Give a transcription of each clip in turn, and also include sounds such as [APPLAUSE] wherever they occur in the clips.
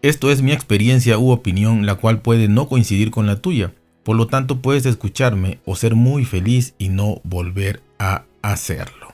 Esto es mi experiencia u opinión, la cual puede no coincidir con la tuya. Por lo tanto, puedes escucharme o ser muy feliz y no volver a hacerlo.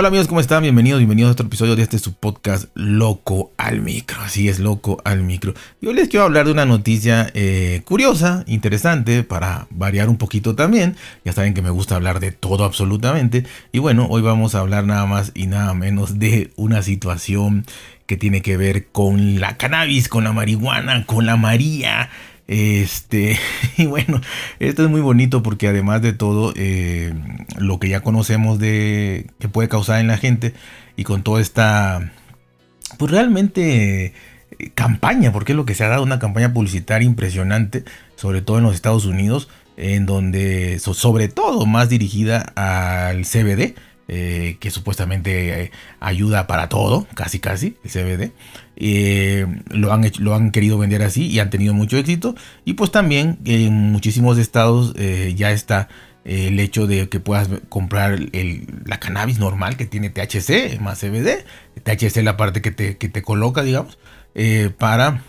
Hola amigos, ¿cómo están? Bienvenidos, bienvenidos a otro episodio de este su podcast Loco al Micro. Así es, Loco al Micro. Yo les quiero hablar de una noticia eh, curiosa, interesante, para variar un poquito también. Ya saben que me gusta hablar de todo absolutamente. Y bueno, hoy vamos a hablar nada más y nada menos de una situación que tiene que ver con la cannabis, con la marihuana, con la María. Este, [LAUGHS] y bueno, esto es muy bonito porque además de todo, eh, lo que ya conocemos de que puede causar en la gente y con toda esta, pues realmente eh, campaña, porque es lo que se ha dado una campaña publicitaria impresionante, sobre todo en los Estados Unidos, en donde, sobre todo, más dirigida al CBD eh, que supuestamente eh, ayuda para todo, casi casi, el CBD. Eh, lo, han lo han querido vender así y han tenido mucho éxito. Y pues también en muchísimos estados ya está el hecho de que puedas comprar la cannabis normal que tiene THC más CBD. THC es la parte que te, que te coloca, digamos, para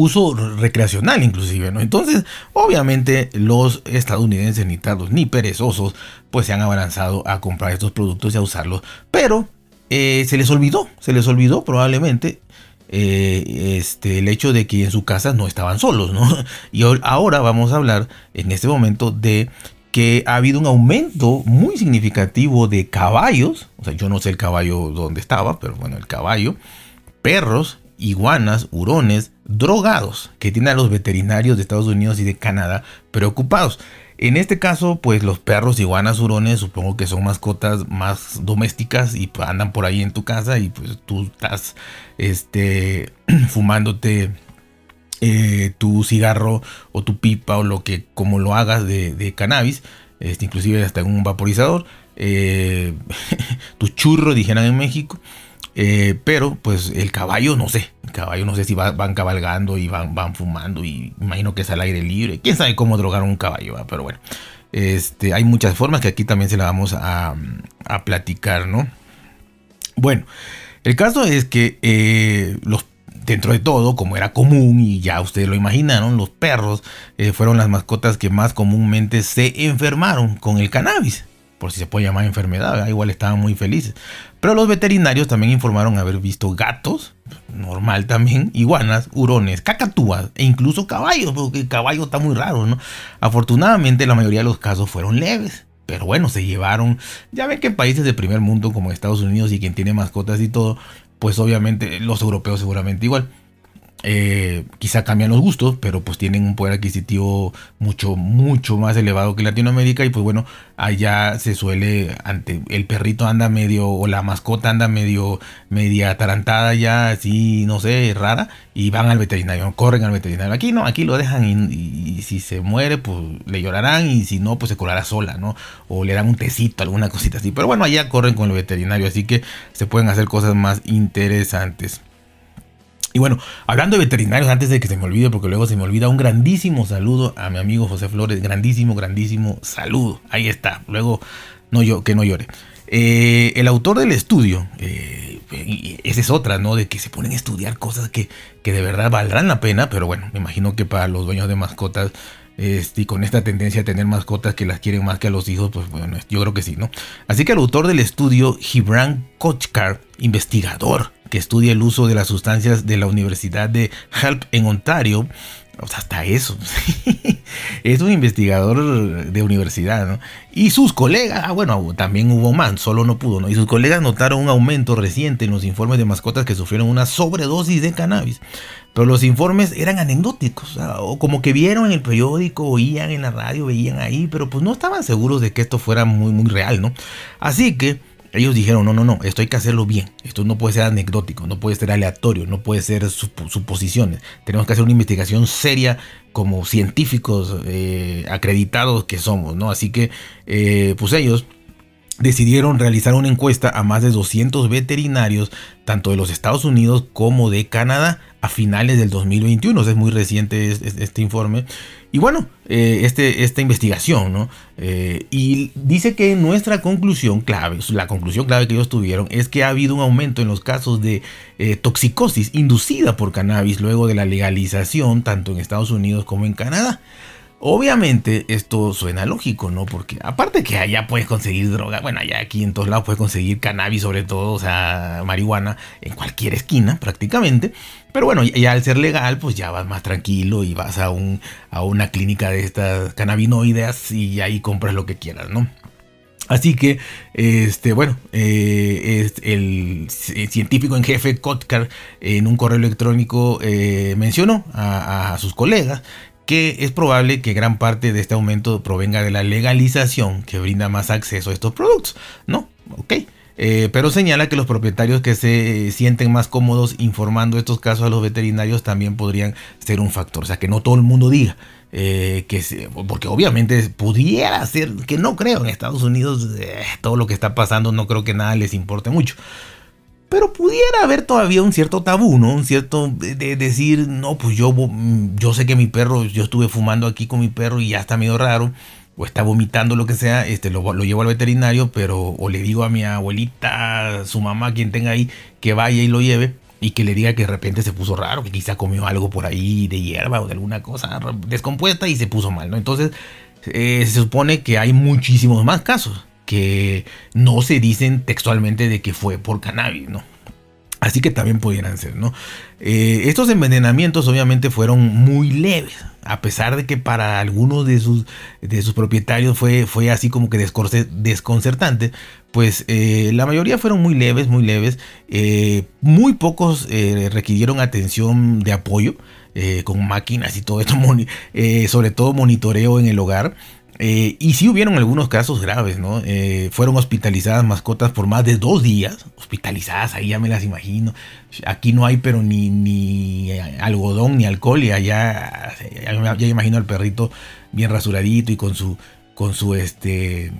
uso recreacional inclusive, ¿no? Entonces, obviamente los estadounidenses ni tardos ni perezosos, pues se han abalanzado a comprar estos productos y a usarlos, pero eh, se les olvidó, se les olvidó probablemente eh, este, el hecho de que en su casa no estaban solos, ¿no? [LAUGHS] Y ahora vamos a hablar en este momento de que ha habido un aumento muy significativo de caballos, o sea, yo no sé el caballo dónde estaba, pero bueno, el caballo, perros iguanas, hurones, drogados, que tienen a los veterinarios de Estados Unidos y de Canadá preocupados. En este caso, pues los perros, iguanas, hurones, supongo que son mascotas más domésticas y pues, andan por ahí en tu casa y pues tú estás este, [CLEARS THROAT] fumándote eh, tu cigarro o tu pipa o lo que como lo hagas de, cannabis, este, inclusive hasta en un vaporizador, eh, [LAUGHS] tu churro, dijeran en México. Eh, pero pues el caballo no sé, caballo no sé si van cabalgando y van, van fumando y imagino que es al aire libre. Quién sabe cómo drogar un caballo, pero bueno. Este, hay muchas formas que aquí también se la vamos a, platicar, ¿no? Bueno, el caso es que eh, los dentro de todo, como era común y ya ustedes lo imaginaron, los perros eh, fueron las mascotas que más comúnmente se enfermaron con el cannabis por si se puede llamar enfermedad, igual estaban muy felices. Pero los veterinarios también informaron haber visto gatos, normal también, iguanas, hurones, cacatúas e incluso caballos, porque el caballo está muy raro, ¿no? Afortunadamente la mayoría de los casos fueron leves. Pero bueno, se llevaron, ya ven que en países de primer mundo como Estados Unidos y quien tiene mascotas y todo, pues obviamente los europeos seguramente igual eh, quizá cambian los gustos, pero pues tienen un poder adquisitivo mucho, mucho más elevado que Latinoamérica. Y pues bueno, allá se suele, ante el perrito anda medio, o la mascota anda medio, media atarantada ya, así, no sé, rara, y van al veterinario, corren al veterinario. Aquí no, aquí lo dejan y, si se muere, pues le llorarán, y si no, pues se curará sola, ¿no? O le dan un tecito, alguna cosita así. Pero bueno, allá corren con el veterinario, así que se pueden hacer cosas más interesantes. Y bueno, hablando de veterinarios, antes de que se me olvide, porque luego se me olvida, un grandísimo saludo a mi amigo José Flores. Grandísimo, grandísimo saludo. Ahí está. Luego, no yo, que no llore. Eh, el autor del estudio, eh, esa es otra, ¿no? De que se ponen a estudiar cosas que, que de verdad valdrán la pena, pero bueno, me imagino que para los dueños de mascotas este, y con esta tendencia a tener mascotas que las quieren más que a los hijos, pues bueno, yo creo que sí, ¿no? Así que el autor del estudio, Gibran Kochkar, investigador que estudia el uso de las sustancias de la Universidad de Help en Ontario, o sea, hasta eso. [LAUGHS] es un investigador de universidad, ¿no? Y sus colegas, ah, bueno, también hubo más, solo no pudo, ¿no? Y sus colegas notaron un aumento reciente en los informes de mascotas que sufrieron una sobredosis de cannabis. Pero los informes eran anecdóticos, o como que vieron en el periódico, oían en la radio, veían ahí, pero pues no estaban seguros de que esto fuera muy, muy real, ¿no? Así que ellos dijeron, no, no, no, esto hay que hacerlo bien, esto no puede ser anecdótico, no puede ser aleatorio, no puede ser suposiciones, tenemos que hacer una investigación seria como científicos eh, acreditados que somos, ¿no? Así que, eh, pues ellos decidieron realizar una encuesta a más de 200 veterinarios, tanto de los Estados Unidos como de Canadá, a finales del 2021. es muy reciente este, informe. Y bueno, eh, este, esta investigación, ¿no? Eh, y dice que nuestra conclusión clave, la conclusión clave que ellos tuvieron, es que ha habido un aumento en los casos de eh, toxicosis inducida por cannabis luego de la legalización, tanto en Estados Unidos como en Canadá. Obviamente esto suena lógico, ¿no? Porque aparte que allá puedes conseguir droga, bueno, allá aquí en todos lados puedes conseguir cannabis sobre todo, o sea, marihuana en cualquier esquina prácticamente. Pero bueno, ya al ser legal, pues ya vas más tranquilo y vas a, un, a una clínica de estas cannabinoides y ahí compras lo que quieras, ¿no? Así que, este, bueno, eh, el, científico en jefe Kotkar en un correo electrónico eh, mencionó a, sus colegas que es probable que gran parte de este aumento provenga de la legalización que brinda más acceso a estos productos. No, ok. Eh, pero señala que los propietarios que se sienten más cómodos informando estos casos a los veterinarios también podrían ser un factor. O sea, que no todo el mundo diga. Eh, que porque obviamente pudiera ser, que no creo en Estados Unidos, eh, todo lo que está pasando no creo que nada les importe mucho. Pero pudiera haber todavía un cierto tabú, ¿no? Un cierto de, decir, no, pues yo, yo sé que mi perro, yo estuve fumando aquí con mi perro y ya está medio raro, o está vomitando lo que sea, este, lo, lo llevo al veterinario, pero o le digo a mi abuelita, su mamá, quien tenga ahí, que vaya y lo lleve y que le diga que de repente se puso raro, que quizá comió algo por ahí de hierba o de alguna cosa descompuesta y se puso mal, ¿no? Entonces eh, se supone que hay muchísimos más casos que no se dicen textualmente de que fue por cannabis, ¿no? Así que también pudieran ser, ¿no? Eh, estos envenenamientos obviamente fueron muy leves, a pesar de que para algunos de sus, de sus propietarios fue, fue así como que desconcertante, pues eh, la mayoría fueron muy leves, muy leves, eh, muy pocos requirieron atención de apoyo. con máquinas y todo esto, [LAUGHS] sobre todo monitoreo en el hogar. Eh, y sí hubieron algunos casos graves, ¿no? Eh, fueron hospitalizadas mascotas por más de dos días. Hospitalizadas, ahí ya me las imagino. Aquí no hay, pero ni, ni algodón ni alcohol. Y allá ya, ya imagino al perrito bien rasuradito y con su, con su, este,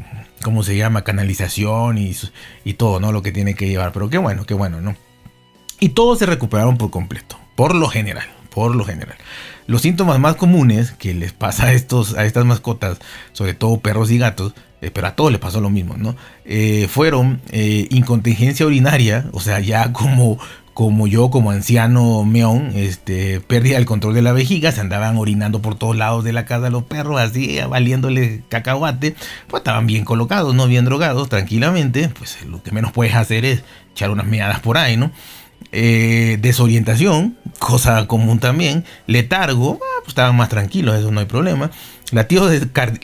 ¿cómo se llama? Canalización y, y todo, ¿no? Lo que tiene que llevar. Pero qué bueno, qué bueno, ¿no? Y todos se recuperaron por completo, por lo general, por lo general. Los síntomas más comunes que les pasa a, estos, a estas mascotas, sobre todo perros y gatos, eh, pero a todos les pasó lo mismo, ¿no? Eh, fueron eh, incontingencia urinaria, o sea, ya como, como yo, como anciano meón, este, perdía el control de la vejiga, se andaban orinando por todos lados de la casa los perros, así, valiéndole cacahuate, pues estaban bien colocados, no bien drogados, tranquilamente, pues lo que menos puedes hacer es echar unas meadas por ahí, ¿no? Eh, desorientación, cosa común también, letargo, ah, pues estaban más tranquilos, eso no hay problema. Latidos,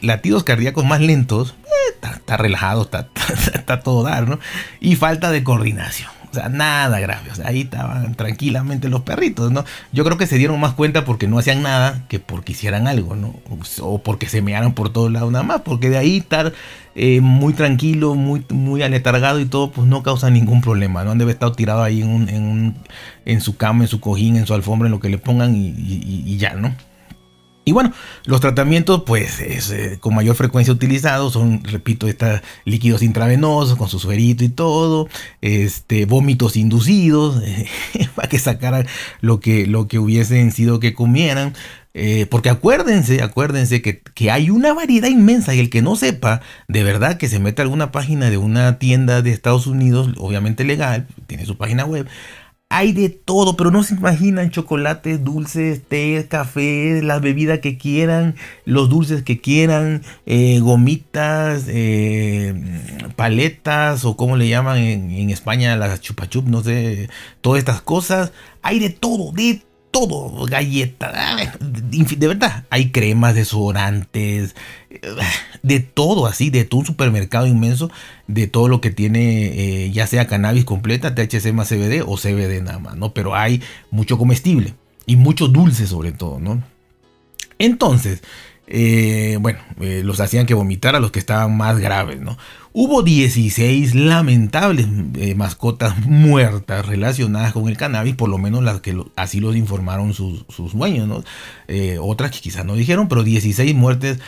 latidos cardíacos más lentos, eh, está, relajado, [LAUGHS] está, está, todo dar, ¿no? Y falta de coordinación. Sea, nada grave. O sea, ahí estaban tranquilamente los perritos, ¿no? Yo creo que se dieron más cuenta porque no hacían nada que porque hicieran algo, ¿no? O porque se mearan por todos lados nada más. Porque de ahí estar eh, muy tranquilo, muy, muy aletargado y todo, pues no causa ningún problema, ¿no? Han de haber estado tirado ahí en, en, en, su cama, en su cojín, en su alfombra, en lo que le pongan y ya, ¿no? Y bueno, los tratamientos, pues, es, eh, con mayor frecuencia utilizados son, repito, estos líquidos intravenosos con su suerito y todo, este, vómitos inducidos, [LAUGHS] para que sacaran lo que, lo que hubiesen sido que comieran. Eh, porque acuérdense, acuérdense que, que, hay una variedad inmensa y el que no sepa, de verdad que se mete a alguna página de una tienda de Estados Unidos, obviamente legal, tiene su página web, hay de todo, pero no se imaginan chocolates, dulces, té, café, la bebida que quieran, los dulces que quieran, eh, gomitas, eh, paletas o como le llaman en, en España las chupachup, no sé, todas estas cosas. Hay de todo, de todo, galletas, de verdad, hay cremas, desodorantes, de todo así, de todo un supermercado inmenso, de todo lo que tiene, eh, ya sea cannabis completa, THC más CBD o CBD nada más, ¿no? Pero hay mucho comestible y mucho dulce sobre todo, ¿no? Entonces, eh, bueno, eh, los hacían que vomitar a los que estaban más graves, ¿no? Hubo 16 lamentables eh, mascotas muertas relacionadas con el cannabis, por lo menos las que así los informaron sus, dueños, ¿no? Otras que quizás no dijeron, pero 16 muertes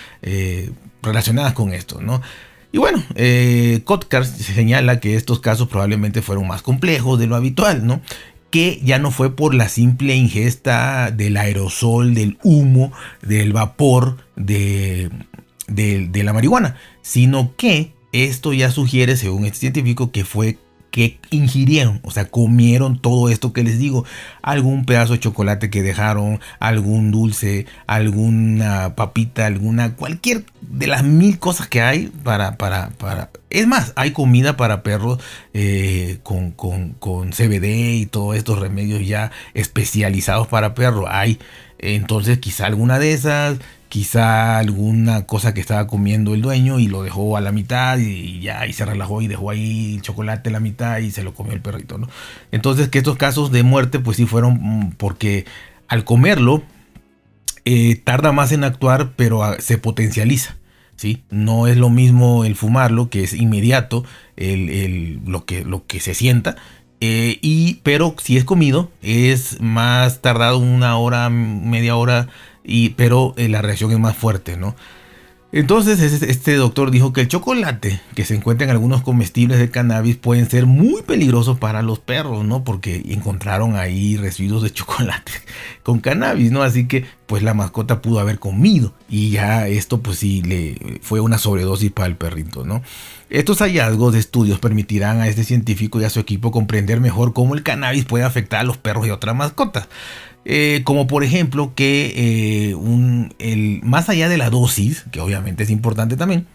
relacionadas con esto, ¿no? Y bueno, eh, Kotkar señala que estos casos probablemente fueron más complejos de lo habitual, ¿no? Que ya no fue por la simple ingesta del aerosol, del humo, del vapor de, de la marihuana, sino que esto ya sugiere, según este científico, que fue que ingirieron, o sea, comieron todo esto que les digo, algún pedazo de chocolate que dejaron, algún dulce, alguna papita, alguna, cualquier de las mil cosas que hay para, para, para, es más, hay comida para perros eh, con, con, con CBD y todos estos remedios ya especializados para perros, hay, entonces quizá alguna de esas, quizá alguna cosa que estaba comiendo el dueño y lo dejó a la mitad y ya y se relajó y dejó ahí el chocolate a la mitad y se lo comió el perrito, ¿no? Entonces que estos casos de muerte pues sí fueron mm, porque al comerlo eh, tarda más en actuar pero ah, se potencializa. ¿Sí? No es lo mismo el fumarlo, que es inmediato el, lo, que, lo que se sienta, eh, y, pero si es comido, es más tardado una hora, media hora y, pero eh, la reacción es más fuerte, ¿no? Entonces este doctor dijo que el chocolate que se encuentra en algunos comestibles de cannabis pueden ser muy peligrosos para los perros, ¿no? Porque encontraron ahí residuos de [LAUGHS] chocolate con cannabis, ¿no? Así que pues la mascota pudo haber comido y ya esto pues sí le fue una sobredosis para el perrito, ¿no? Estos hallazgos de estudios permitirán a este científico y a su equipo comprender mejor cómo el cannabis puede afectar a los perros y otras mascotas. Eh, como por ejemplo que eh, el, más allá de la dosis, que obviamente es importante también,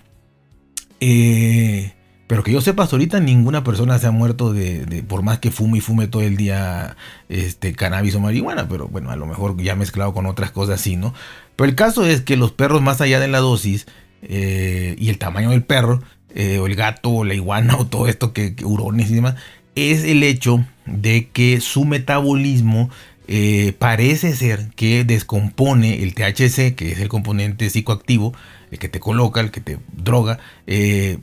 eh, pero que yo sepa, ahorita ninguna persona se ha muerto de, por más que fume y fume todo el día este, cannabis o marihuana, pero bueno, a lo mejor ya mezclado con otras cosas sí, ¿no? Pero el caso es que los perros más allá de la dosis y el tamaño del perro, o el gato, o la iguana, [LAUGHS] o todo esto que hurones y demás, es el hecho de que su metabolismo eh, parece ser que descompone el THC, que es el componente psicoactivo, el que te coloca, el que te droga, eh,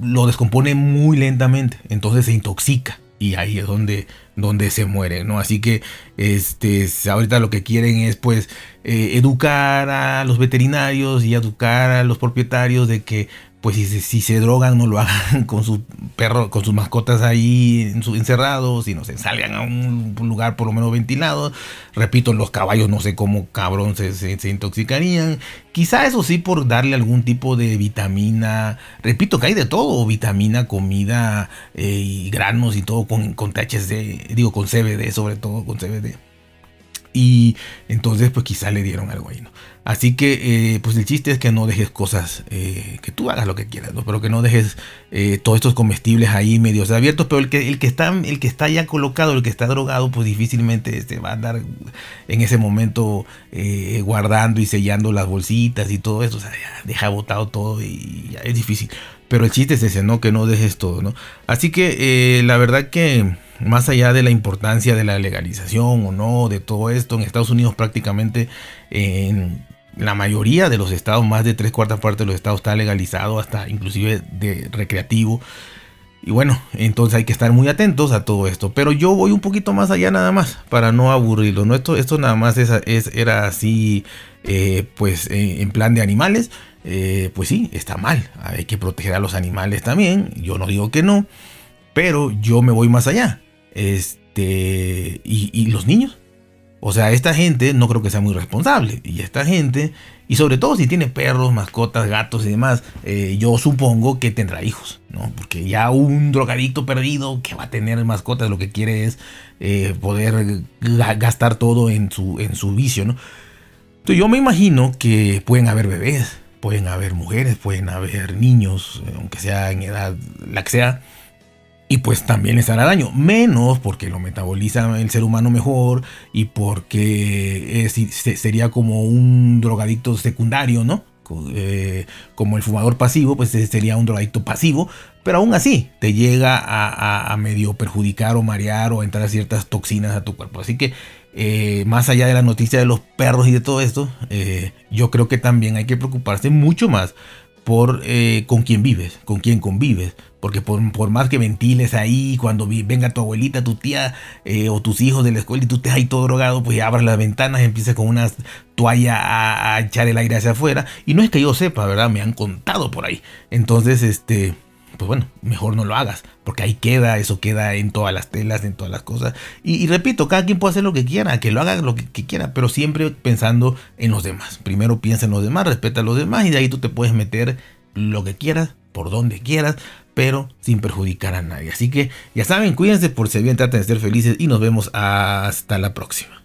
lo descompone muy lentamente, entonces se intoxica y ahí es donde, donde se muere, ¿no? Así que este, ahorita lo que quieren es pues eh, educar a los veterinarios y educar a los propietarios de que pues si, se drogan no lo hagan [LAUGHS] con sus perros, con sus mascotas ahí encerrados y no se salgan a un lugar por lo menos ventilado. Repito, los caballos no sé cómo cabrón se, se, intoxicarían. Quizá eso sí por darle algún tipo de vitamina. Repito que hay de todo, vitamina, comida eh, y granos y todo con, con THC, digo con CBD sobre todo con CBD. Y entonces pues quizá le dieron algo ahí, ¿no? Así que, eh, pues el chiste es que no dejes cosas, eh, que tú hagas lo que quieras, ¿no? pero que no dejes eh, todos estos comestibles ahí medios abiertos. Pero el que, el, que está, el que está ya colocado, el que está drogado, pues difícilmente este, va a andar en ese momento guardando y sellando las bolsitas y todo eso. O sea, deja botado todo y ya es difícil. Pero el chiste es ese, ¿no? Que no dejes todo, ¿no? Así que la verdad que más allá de la importancia de la legalización o no de todo esto, en Estados Unidos prácticamente en la mayoría de los estados, más de tres cuartas partes de los estados está legalizado, hasta inclusive de recreativo. Y bueno, entonces hay que estar muy atentos a todo esto. Pero yo voy un poquito más allá nada más, para no aburrirlo. ¿no? Esto, esto nada más es, era así, eh, pues en plan de animales. Eh, pues sí, está mal. Hay que proteger a los animales también. Yo no digo que no. Pero yo me voy más allá. Este, y los niños. O sea, esta gente no creo que sea muy responsable. Y esta gente, y sobre todo si tiene perros, mascotas, gatos y demás, eh, yo supongo que tendrá hijos, ¿no? Porque ya un drogadicto perdido que va a tener mascotas lo que quiere es eh, poder gastar todo en su, en su vicio, ¿no? Entonces yo me imagino que pueden haber bebés, pueden haber mujeres, pueden haber niños, eh, aunque sea en edad la que sea y pues también les hará daño. Menos porque lo metaboliza el ser humano mejor y porque sería como un drogadicto secundario, ¿no? Eh, como el fumador pasivo, pues sería un drogadicto pasivo, pero aún así te llega a, medio perjudicar o marear o entrar ciertas toxinas a tu cuerpo. Así que eh, más allá de la noticia de los perros y de todo esto, eh, yo creo que también hay que preocuparse mucho más por con quién vives, con quién convives, porque por, más que ventiles ahí, cuando venga tu abuelita, tu tía eh, o tus hijos de la escuela y tú estés ahí todo drogado, pues abras las ventanas y empieces con una toalla a, echar el aire hacia afuera. Y no es que yo sepa, ¿verdad? Me han contado por ahí. Entonces, este, pues bueno, mejor no lo hagas, porque ahí queda, eso queda en todas las telas, en todas las cosas. Y, repito, cada quien puede hacer lo que quiera, que lo haga lo que, quiera, pero siempre pensando en los demás. Primero piensa en los demás, respeta a los demás y de ahí tú te puedes meter lo que quieras, por donde quieras, pero sin perjudicar a nadie. Así que ya saben, cuídense por si bien, traten de ser felices y nos vemos hasta la próxima.